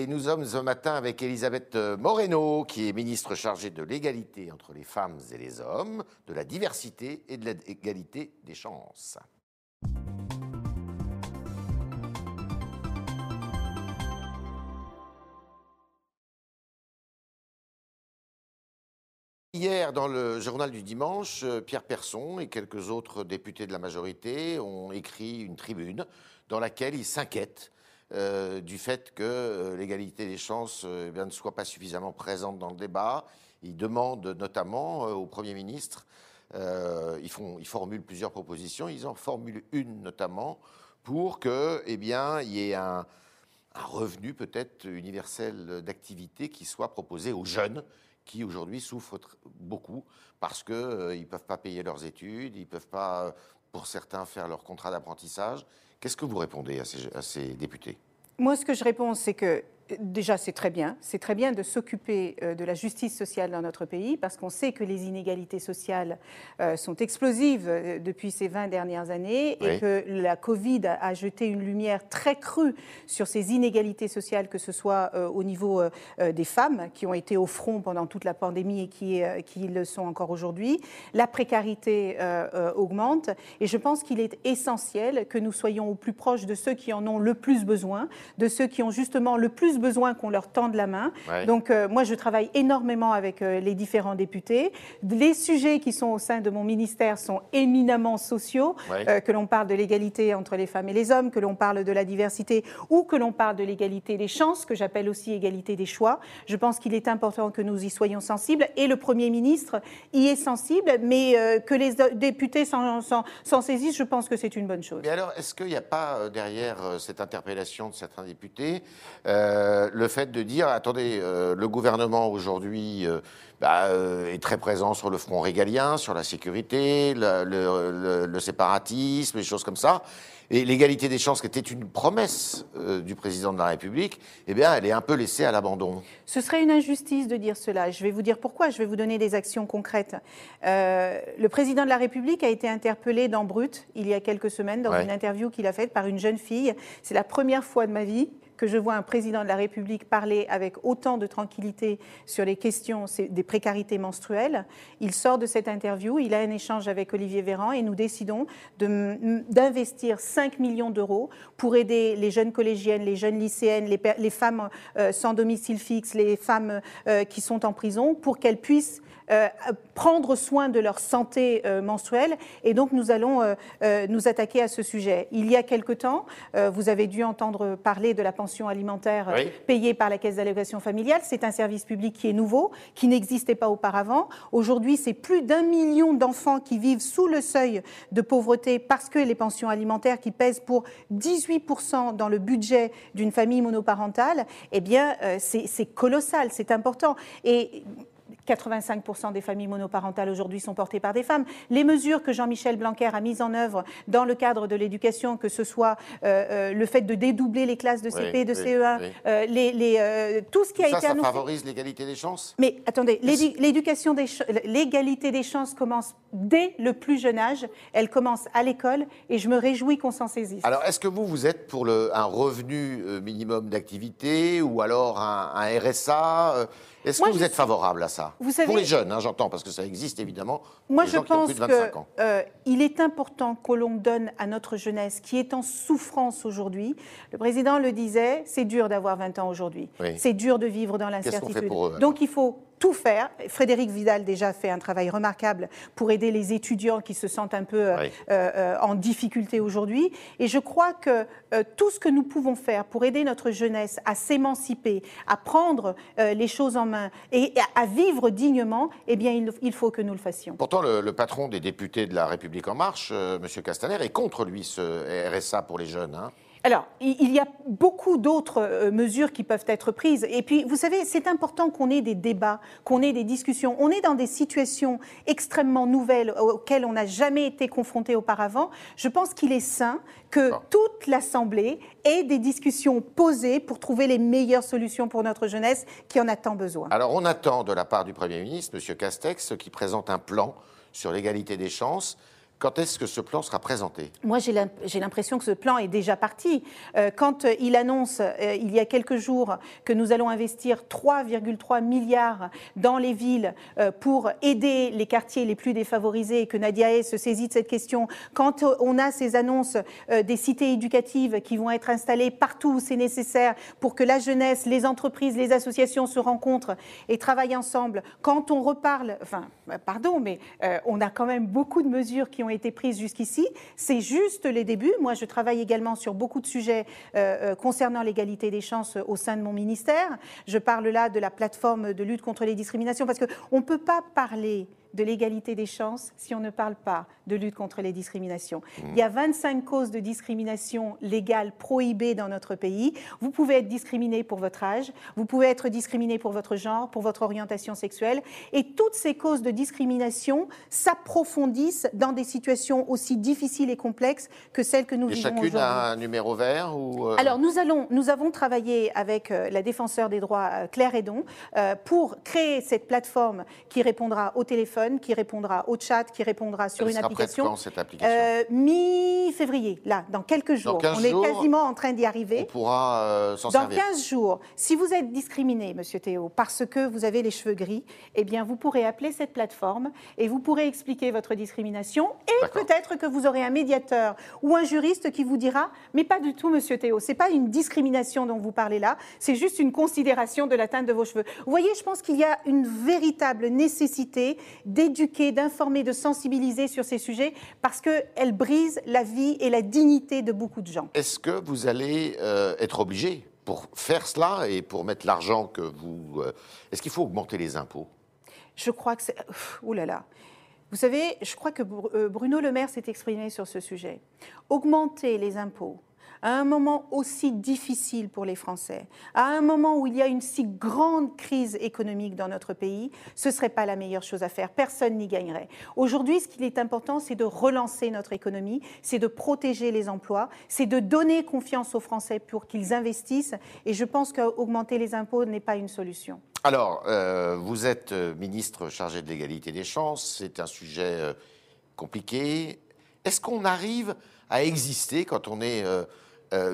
et nous sommes ce matin avec Elisabeth Moreno, qui est ministre chargée de l'égalité entre les femmes et les hommes, de la diversité et de l'égalité des chances. Hier, dans le journal du dimanche, euh, Pierre Persson et quelques autres députés de la majorité ont écrit une tribune dans laquelle ils s'inquiètent euh, du fait que euh, l'égalité des chances eh ne soit pas suffisamment présente dans le débat. Ils demandent notamment au Premier ministre, ils, font, formulent plusieurs propositions, ils en formulent une notamment pour que, eh y ait un, revenu peut-être universel d'activité qui soit proposé aux jeunes qui aujourd'hui souffrent beaucoup parce qu'ils euh, ne peuvent pas payer leurs études, ils ne peuvent pas, euh, pour certains, faire leur contrat d'apprentissage. Qu'est-ce que vous répondez à ces, à ces députés? Moi, ce que je réponds, c'est que déjà, c'est très bien. C'est très bien de s'occuper euh, de la justice sociale dans notre pays parce qu'on sait que les inégalités sociales euh, sont explosives euh, depuis ces 20 dernières années et que la Covid a jeté une lumière très crue sur ces inégalités sociales, que ce soit au niveau des femmes qui ont été au front pendant toute la pandémie et qui, qui le sont encore aujourd'hui. La précarité augmente et je pense qu'il est essentiel que nous soyons au plus proche de ceux qui en ont le plus besoin, de ceux qui ont justement le plus besoin qu'on leur tende la main. Donc euh, moi, je travaille énormément avec euh, les différents députés. Les sujets qui sont au sein de mon ministère sont éminemment sociaux, euh, que l'on parle de l'égalité entre les femmes et les hommes, que l'on parle de la diversité ou que l'on parle de l'égalité des chances, que j'appelle aussi égalité des choix. Je pense qu'il est important que nous y soyons sensibles et le Premier ministre y est sensible, mais que les députés s'en saisissent, je pense que c'est une bonne chose. Mais alors, est-ce qu'il n'y a pas derrière cette interpellation de certains députés euh, le fait de dire, attendez, euh, le gouvernement aujourd'hui euh, bah, est très présent sur le front régalien, sur la sécurité, le, séparatisme, les choses comme ça. Et l'égalité des chances, qui était une promesse du président de la République, eh bien, elle est un peu laissée à l'abandon. Ce serait une injustice de dire cela. Je vais vous dire pourquoi. Je vais vous donner des actions concrètes. le président de la République a été interpellé dans Brut il y a quelques semaines dans une interview qu'il a faite par une jeune fille. C'est la première fois de ma vie que je vois un président de la République parler avec autant de tranquillité sur les questions des précarités menstruelles. Il sort de cette interview, il a un échange avec Olivier Véran et nous décidons d'investir 5 millions d'euros pour aider les jeunes collégiennes, les jeunes lycéennes, les, femmes euh, sans domicile fixe, les femmes euh, qui sont en prison, pour qu'elles puissent prendre soin de leur santé euh, menstruelle. Et donc, nous allons euh, nous attaquer à ce sujet. Il y a quelque temps, vous avez dû entendre parler de la pension alimentaire payée par la Caisse d'allocation familiale. C'est un service public qui est nouveau, qui n'existait pas auparavant. Aujourd'hui, c'est plus d'un million d'enfants qui vivent sous le seuil de pauvreté parce que les pensions alimentaires qui pèsent pour 18% dans le budget d'une famille monoparentale, eh bien, c'est colossal, c'est important. Et 85% des familles monoparentales aujourd'hui sont portées par des femmes. Les mesures que Jean-Michel Blanquer a mises en œuvre dans le cadre de l'éducation, que ce soit euh, euh, le fait de dédoubler les classes de CP, de CE1, euh, les, tout ce qui a été annoncé. Ça favorise l'égalité des chances? Mais attendez, l'éducation, l'égalité des chances commence dès le plus jeune âge. Elle commence à l'école et je me réjouis qu'on s'en saisisse. Alors, est-ce que vous, vous êtes pour le, un revenu minimum d'activité ou alors un, un RSA est-ce que vous êtes favorable à ça? Pour les jeunes, hein, j'entends, parce que ça existe évidemment. Moi, je pense qu'il euh, est important que l'on donne à notre jeunesse, qui est en souffrance aujourd'hui. Le président le disait, c'est dur d'avoir 20 ans aujourd'hui. C'est dur de vivre dans l'incertitude. Donc, il faut tout faire. Frédéric Vidal déjà fait un travail remarquable pour aider les étudiants qui se sentent un peu euh, euh, en difficulté aujourd'hui. Et je crois que euh, tout ce que nous pouvons faire pour aider notre jeunesse à s'émanciper, à prendre les choses en main et à vivre dignement, eh bien, il, faut que nous le fassions. Pourtant, le, patron des députés de la République en marche, M. Castaner, est contre lui ce RSA pour les jeunes. Hein. Alors, il y a beaucoup d'autres euh, mesures qui peuvent être prises. Et puis, vous savez, c'est important qu'on ait des débats, qu'on ait des discussions. On est dans des situations extrêmement nouvelles auxquelles on n'a jamais été confronté auparavant. Je pense qu'il est sain que toute l'Assemblée ait des discussions posées pour trouver les meilleures solutions pour notre jeunesse qui en a tant besoin. Alors, on attend de la part du Premier ministre, M. Castex, qui présente un plan sur l'égalité des chances Quand est-ce que ce plan sera présenté? Moi, j'ai l'impression que ce plan est déjà parti. Euh, quand euh, il annonce, euh, il y a quelques jours, que nous allons investir 3,3 milliards dans les villes pour aider les quartiers les plus défavorisés que Nadia se saisit de cette question, quand on a ces annonces des cités éducatives qui vont être installées partout où c'est nécessaire pour que la jeunesse, les entreprises, les associations se rencontrent et travaillent ensemble, quand on reparle, enfin, pardon, mais on a quand même beaucoup de mesures qui ont été prises jusqu'ici. C'est juste les débuts. Moi, je travaille également sur beaucoup de sujets euh, euh, concernant l'égalité des chances au sein de mon ministère. Je parle là de la plateforme de lutte contre les discriminations parce qu'on ne peut pas parler de l'égalité des chances si on ne parle pas de lutte contre les discriminations. Il y a 25 causes de discrimination légales prohibées dans notre pays. Vous pouvez être discriminé pour votre âge, vous pouvez être discriminé pour votre genre, pour votre orientation sexuelle, et toutes ces causes de discrimination s'approfondissent dans des situations aussi difficiles et complexes que celles que nous vivons aujourd'hui. Chacune a un numéro vert ou euh, Alors nous allons, nous avons travaillé avec euh, la défenseur des droits euh, Claire Edon pour créer cette plateforme qui répondra au téléphone qui répondra au chat, qui répondra sur une application. Quand, cette application euh, Mi-février, là, dans quelques jours. on est quasiment en train d'y arriver. On pourra euh, s'en servir. Dans 15 jours, si vous êtes discriminé, Monsieur Théo, parce que vous avez les cheveux gris, eh bien, vous pourrez appeler cette plateforme et vous pourrez expliquer votre discrimination et peut-être que vous aurez un médiateur ou un juriste qui vous dira, mais pas du tout, Monsieur Théo, c'est pas une discrimination dont vous parlez là, c'est juste une considération de l'atteinte de vos cheveux. Vous voyez, je pense qu'il y a une véritable nécessité d'éduquer, d'informer, de sensibiliser sur ces sujets parce qu'elles brisent la vie et la dignité de beaucoup de gens. Est-ce que vous allez euh, être obligé pour faire cela et pour mettre l'argent que vous... Euh, est-ce qu'il faut augmenter les impôts? Je crois que c'est... Ouh là là. Vous savez, je crois que euh, Bruno Le Maire s'est exprimé sur ce sujet. Augmenter les impôts, à un moment aussi difficile pour les Français, à un moment où il y a une si grande crise économique dans notre pays, ce ne serait pas la meilleure chose à faire. Personne n'y gagnerait. Aujourd'hui, ce qui est important, c'est de relancer notre économie, c'est de protéger les emplois, c'est de donner confiance aux Français pour qu'ils investissent. Et je pense qu'augmenter les impôts n'est pas une solution. Alors, euh, vous êtes euh, ministre chargé de l'égalité des chances. C'est un sujet euh, compliqué. Est-ce qu'on arrive à exister quand on est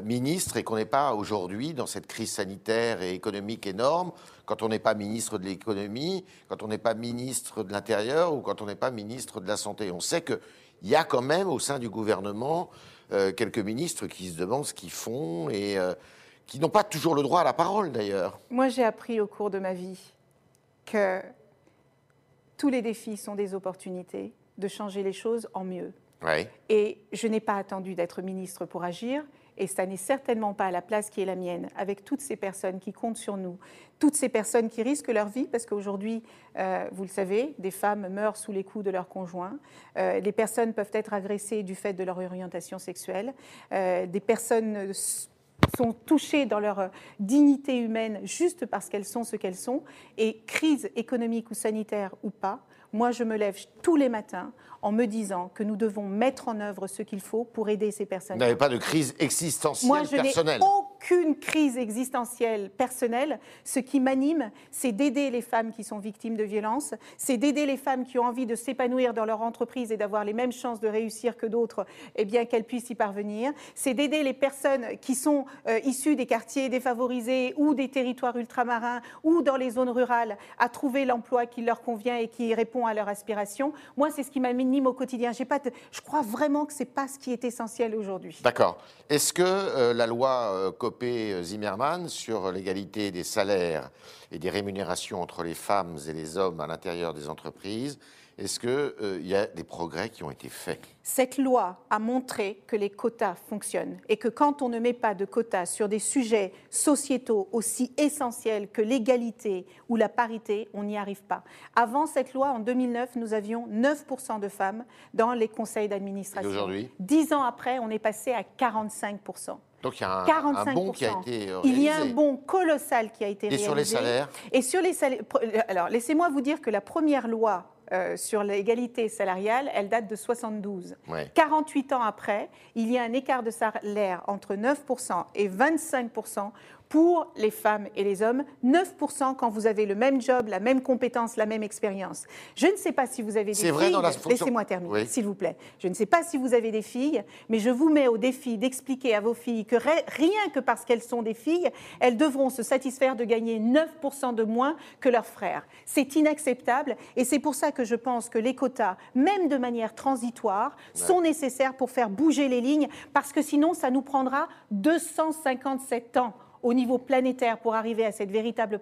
ministre et qu'on n'est pas aujourd'hui dans cette crise sanitaire et économique énorme, quand on n'est pas ministre de l'économie, quand on n'est pas ministre de l'Intérieur ou quand on n'est pas ministre de la Santé. On sait qu'il y a quand même au sein du gouvernement euh, quelques ministres qui se demandent ce qu'ils font et euh, qui n'ont pas toujours le droit à la parole d'ailleurs. Moi j'ai appris au cours de ma vie que tous les défis sont des opportunités de changer les choses en mieux. Et je n'ai pas attendu d'être ministre pour agir. Et ça n'est certainement pas la place qui est la mienne, avec toutes ces personnes qui comptent sur nous, toutes ces personnes qui risquent leur vie, parce qu'aujourd'hui, euh, vous le savez, des femmes meurent sous les coups de leurs conjoints, euh, les personnes peuvent être agressées du fait de leur orientation sexuelle, euh, des personnes sont touchées dans leur dignité humaine juste parce qu'elles sont ce qu'elles sont, et crise économique ou sanitaire ou pas, moi je me lève tous les matins en me disant que nous devons mettre en œuvre ce qu'il faut pour aider ces personnes. Vous n'avez pas de crise existentielle Moi, je personnelle aucune crise existentielle personnelle. Ce qui m'anime, c'est d'aider les femmes qui sont victimes de violences, c'est d'aider les femmes qui ont envie de s'épanouir dans leur entreprise et d'avoir les mêmes chances de réussir que d'autres, eh bien qu'elles puissent y parvenir. C'est d'aider les personnes qui sont euh, issues des quartiers défavorisés ou des territoires ultramarins ou dans les zones rurales à trouver l'emploi qui leur convient et qui répond à leurs aspirations. Moi, c'est ce qui m'anime au quotidien. Je crois vraiment que ce n'est pas ce qui est essentiel aujourd'hui. D'accord. Est-ce que euh, la loi euh, Copé-Zimmermann sur l'égalité des salaires et des rémunérations entre les femmes et les hommes à l'intérieur des entreprises. Est-ce qu'il euh, y a des progrès qui ont été faits? Cette loi a montré que les quotas fonctionnent et que quand on ne met pas de quotas sur des sujets sociétaux aussi essentiels que l'égalité ou la parité, on n'y arrive pas. Avant cette loi, en 2009, nous avions 9% de femmes dans les conseils d'administration. Aujourd'hui? Dix ans après, on est passé à 45%. Donc il y a un, bon qui a été réalisé. Il y a un bon colossal qui a été réalisé. Et sur les salaires Et sur les salaires. Alors laissez-moi vous dire que la première loi euh, sur l'égalité salariale, elle date de 72. 48 ans après, il y a un écart de salaire entre 9% et 25% pour les femmes et les hommes, 9% quand vous avez le même job, la même compétence, la même expérience. Je ne sais pas si vous avez des filles. Vrai dans la Laissez-moi terminer, s'il vous plaît. Je ne sais pas si vous avez des filles, mais je vous mets au défi d'expliquer à vos filles que rien que parce qu'elles sont des filles, elles devront se satisfaire de gagner 9% de moins que leurs frères. C'est inacceptable et c'est pour ça que je pense que les quotas, même de manière transitoire, sont nécessaires pour faire bouger les lignes parce que sinon ça nous prendra 257 ans au niveau planétaire pour arriver à cette véritable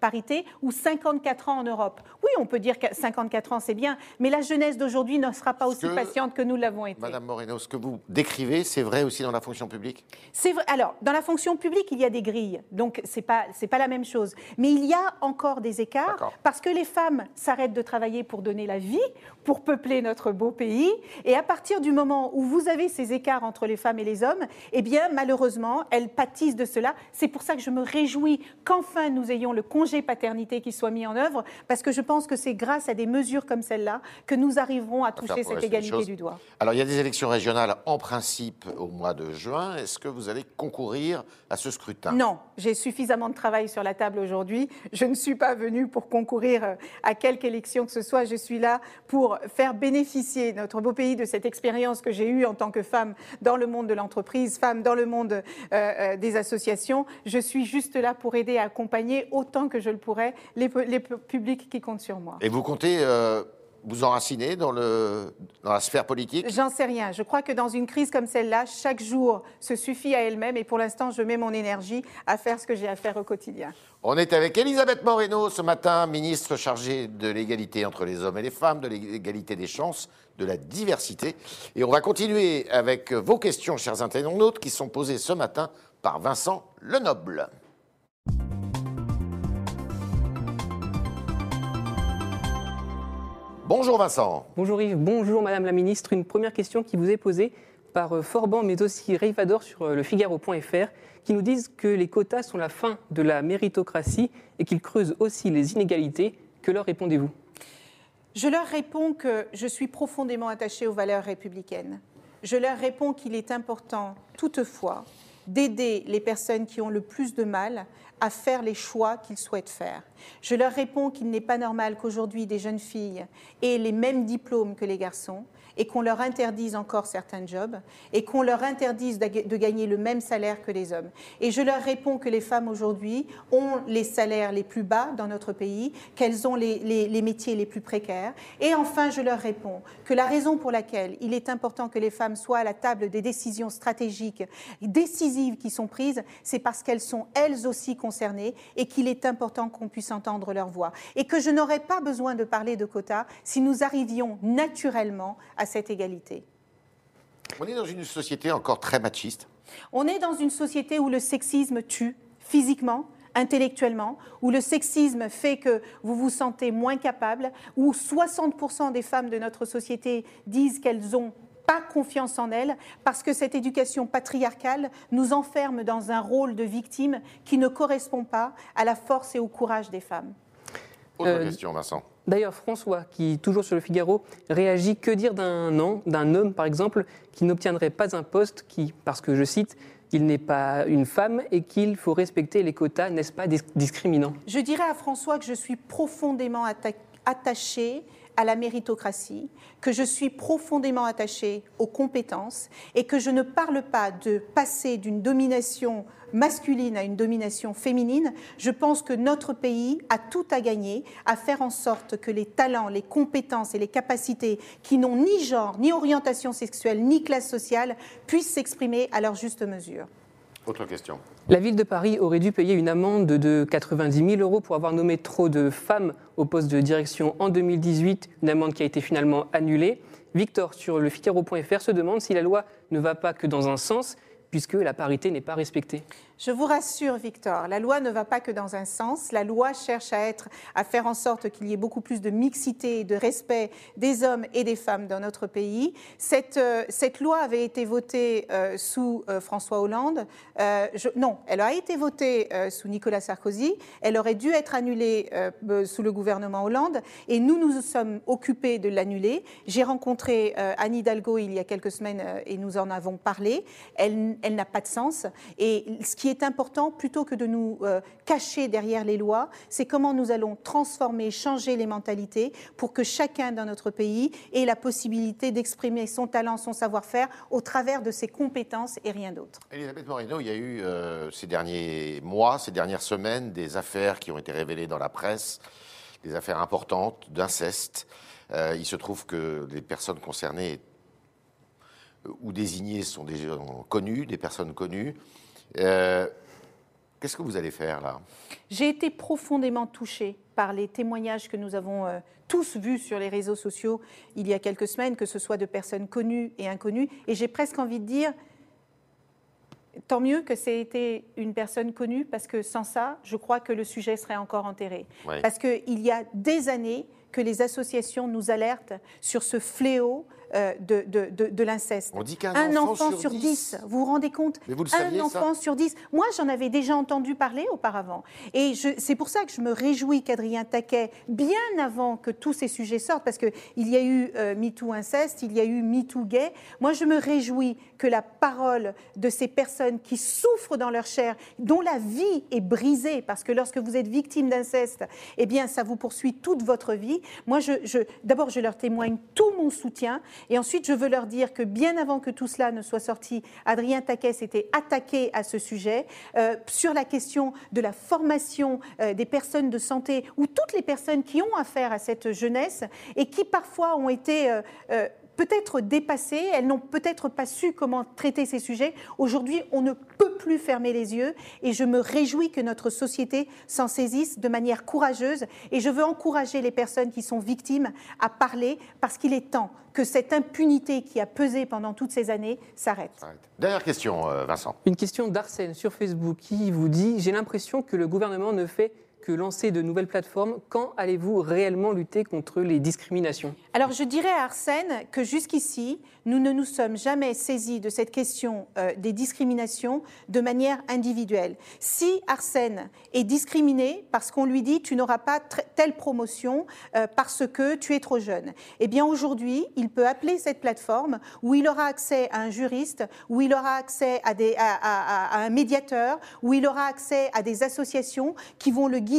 parité, ou 54 ans en Europe. Oui, on peut dire que 54 ans, c'est bien, mais la jeunesse d'aujourd'hui ne sera pas aussi patiente que nous l'avons été. Madame Moreno, ce que vous décrivez, c'est vrai aussi dans la fonction publique? C'est vrai. Alors, dans la fonction publique, il y a des grilles, donc c'est pas c'est pas la même chose. Mais il y a encore des écarts parce que les femmes s'arrêtent de travailler pour donner la vie, pour peupler notre beau pays, et à partir du moment où vous avez ces écarts entre les femmes et les hommes, eh bien malheureusement, elles pâtissent de cela c'est pour ça que je me réjouis qu'enfin nous ayons le congé paternité qui soit mis en œuvre, parce que je pense que c'est grâce à des mesures comme celle-là que nous arriverons à toucher cette égalité du doigt. Alors il y a des élections régionales en principe au mois de juin. Est-ce que vous allez concourir à ce scrutin? Non, j'ai suffisamment de travail sur la table aujourd'hui. Je ne suis pas venue pour concourir à quelque élection que ce soit. Je suis là pour faire bénéficier notre beau pays de cette expérience que j'ai eue en tant que femme dans le monde de l'entreprise, femme dans le monde euh, euh, des associations je suis juste là pour aider et accompagner autant que je le pourrais les, publics qui comptent sur moi. Et vous comptez euh, vous enraciner dans, le, dans la sphère politique? J'en sais rien. Je crois que dans une crise comme celle-là, chaque jour se suffit à elle-même et pour l'instant, je mets mon énergie à faire ce que j'ai à faire au quotidien. On est avec Elisabeth Moreno ce matin, ministre chargée de l'égalité entre les hommes et les femmes, de l'égalité des chances, de la diversité. Et on va continuer avec vos questions, chers internautes, qui sont posées ce matin par Vincent Lenoble. Bonjour Vincent. Bonjour Yves, bonjour Madame la Ministre. Une première question qui vous est posée par euh, Forban, mais aussi Reivador sur euh, le Figaro.fr, qui nous disent que les quotas sont la fin de la méritocratie et qu'ils creusent aussi les inégalités. Que leur répondez-vous? Je leur réponds que je suis profondément attachée aux valeurs républicaines. Je leur réponds qu'il est important, toutefois, d'aider les personnes qui ont le plus de mal à faire les choix qu'ils souhaitent faire. Je leur réponds qu'il n'est pas normal qu'aujourd'hui des jeunes filles aient les mêmes diplômes que les garçons et qu'on leur interdise encore certains jobs et qu'on leur interdise de gagner le même salaire que les hommes. Et je leur réponds que les femmes aujourd'hui ont les salaires les plus bas dans notre pays, qu'elles ont les, métiers les plus précaires. Et enfin, je leur réponds que la raison pour laquelle il est important que les femmes soient à la table des décisions stratégiques décisives qui sont prises, c'est parce qu'elles sont elles aussi concernées et qu'il est important qu'on puisse entendre leur voix. Et que je n'aurais pas besoin de parler de quotas si nous arrivions naturellement à cette égalité. On est dans une société encore très machiste. On est dans une société où le sexisme tue physiquement, intellectuellement, où le sexisme fait que vous vous sentez moins capable, où 60% des femmes de notre société disent qu'elles n'ont pas confiance en elles, parce que cette éducation patriarcale nous enferme dans un rôle de victime qui ne correspond pas à la force et au courage des femmes. Autre euh, question, Vincent. D'ailleurs, François, qui, toujours sur le Figaro, réagit que dire d'un homme, par exemple, qui n'obtiendrait pas un poste qui, parce que je cite, il n'est pas une femme et qu'il faut respecter les quotas, n'est-ce pas discriminant? Je dirais à François que je suis profondément attachée à la méritocratie, que je suis profondément attachée aux compétences et que je ne parle pas de passer d'une domination masculine à une domination féminine, je pense que notre pays a tout à gagner à faire en sorte que les talents, les compétences et les capacités qui n'ont ni genre, ni orientation sexuelle, ni classe sociale puissent s'exprimer à leur juste mesure. Autre question. La ville de Paris aurait dû payer une amende de 90 000 euros pour avoir nommé trop de femmes au poste de direction en 2018, une amende qui a été finalement annulée. Victor, sur le Figaro.fr, se demande si la loi ne va pas que dans un sens, puisque la parité n'est pas respectée. Je vous rassure, Victor, la loi ne va pas que dans un sens. La loi cherche à, être, à faire en sorte qu'il y ait beaucoup plus de mixité et de respect des hommes et des femmes dans notre pays. Cette, euh, loi avait été votée euh, sous euh, François Hollande. non, elle a été votée sous Nicolas Sarkozy. Elle aurait dû être annulée sous le gouvernement Hollande. Et nous nous sommes occupés de l'annuler. J'ai rencontré Anne Hidalgo il y a quelques semaines et nous en avons parlé. Elle, elle n'a pas de sens. Et ce qui est important, plutôt que de nous euh, cacher derrière les lois, c'est comment nous allons transformer, changer les mentalités pour que chacun dans notre pays ait la possibilité d'exprimer son talent, son savoir-faire au travers de ses compétences et rien d'autre. Elisabeth Moreno, il y a eu euh, ces derniers mois, ces dernières semaines, des affaires qui ont été révélées dans la presse, des affaires importantes d'inceste. Euh, il se trouve que les personnes concernées ou désignées sont des gens connus, des personnes connues. Euh, qu'est-ce que vous allez faire là? J'ai été profondément touchée par les témoignages que nous avons euh, tous vus sur les réseaux sociaux il y a quelques semaines, que ce soit de personnes connues et inconnues. Et j'ai presque envie de dire, tant mieux que c'est été une personne connue, parce que sans ça, je crois que le sujet serait encore enterré. Parce qu'il y a des années que les associations nous alertent sur ce fléau de, de, de, de l'inceste. On dit qu'un Un enfant, enfant sur dix, vous vous rendez compte Mais vous le Un ça enfant sur dix. Moi, j'en avais déjà entendu parler auparavant. Et c'est pour ça que je me réjouis qu'Adrien Taquet, bien avant que tous ces sujets sortent, parce qu'il y a eu euh, MeToo inceste, il y a eu MeToo gay, moi, je me réjouis que la parole de ces personnes qui souffrent dans leur chair, dont la vie est brisée, parce que lorsque vous êtes victime d'inceste, eh bien, ça vous poursuit toute votre vie. Moi, je, je- d'abord, je leur témoigne tout mon soutien. Et ensuite, je veux leur dire que bien avant que tout cela ne soit sorti, Adrien Taquet s'était attaqué à ce sujet euh, sur la question de la formation euh, des personnes de santé ou toutes les personnes qui ont affaire à cette jeunesse et qui parfois ont été euh, peut-être dépassées, elles n'ont peut-être pas su comment traiter ces sujets. Aujourd'hui, on ne peut plus fermer les yeux et je me réjouis que notre société s'en saisisse de manière courageuse et je veux encourager les personnes qui sont victimes à parler parce qu'il est temps que cette impunité qui a pesé pendant toutes ces années s'arrête. Arrête. Dernière question, euh, Vincent. Une question d'Arsène sur Facebook qui vous dit J'ai l'impression que le gouvernement ne fait que lancer de nouvelles plateformes. Quand allez-vous réellement lutter contre les discriminations? Alors je dirais à Arsène que jusqu'ici, nous ne nous sommes jamais saisis de cette question euh, des discriminations de manière individuelle. Si Arsène est discriminé parce qu'on lui dit tu n'auras pas telle promotion euh, parce que tu es trop jeune, eh bien aujourd'hui, il peut appeler cette plateforme où il aura accès à un juriste, où il aura accès à- à un médiateur, où il aura accès à des associations qui vont le guider,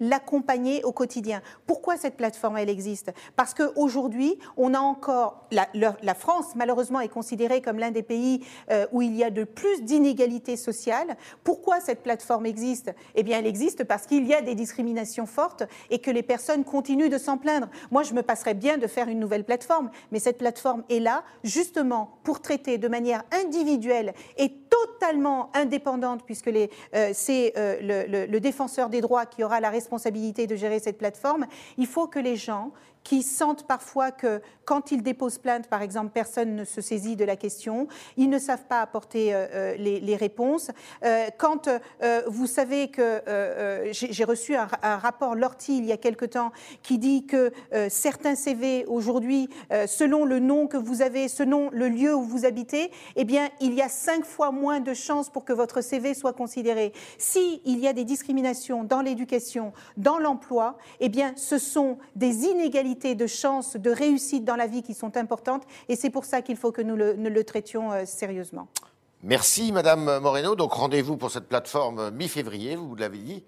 l'accompagner au quotidien. Pourquoi cette plateforme elle existe? Parce qu'aujourd'hui, on a encore la France malheureusement est considérée comme l'un des pays euh, où il y a de plus d'inégalités sociales. Pourquoi cette plateforme existe? Eh bien, elle existe parce qu'il y a des discriminations fortes et que les personnes continuent de s'en plaindre. Moi, je me passerais bien de faire une nouvelle plateforme, mais cette plateforme est là justement pour traiter de manière individuelle et totalement indépendante, puisque euh, c'est euh, le défenseur des droits qui aura la responsabilité de gérer cette plateforme. Il faut que les gens qui sentent parfois que quand ils déposent plainte, par exemple, personne ne se saisit de la question, ils ne savent pas apporter euh, euh, les, réponses. Euh, quand vous savez que j'ai reçu un, rapport Lorty il y a quelque temps qui dit que certains CV aujourd'hui, selon le nom que vous avez, selon le lieu où vous habitez, eh bien, il y a cinq fois moins de chances pour que votre CV soit considéré. Si il y a des discriminations dans l'éducation, dans l'emploi, eh bien, ce sont des inégalités de chances, de réussite dans la vie qui sont importantes, et c'est pour ça qu'il faut que nous le, nous le traitions euh, sérieusement. Merci, Madame Moreno. Donc, rendez-vous pour cette plateforme mi-février, vous l'avez dit.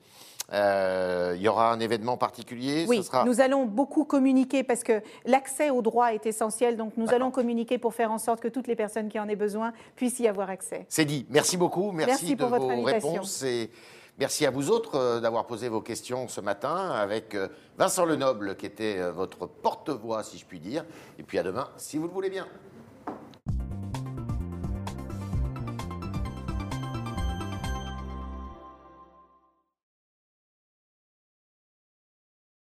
Euh, il y aura un événement particulier Oui, ce sera... nous allons beaucoup communiquer parce que l'accès au droit est essentiel, donc nous allons communiquer pour faire en sorte que toutes les personnes qui en aient besoin puissent y avoir accès. C'est dit. Merci beaucoup. Merci, Merci de pour votre vos invitation. réponses. Et merci à vous autres euh, d'avoir posé vos questions ce matin avec euh, Vincent Lenoble, qui était euh, votre porte-voix, si je puis dire. Et puis à demain, si vous le voulez bien.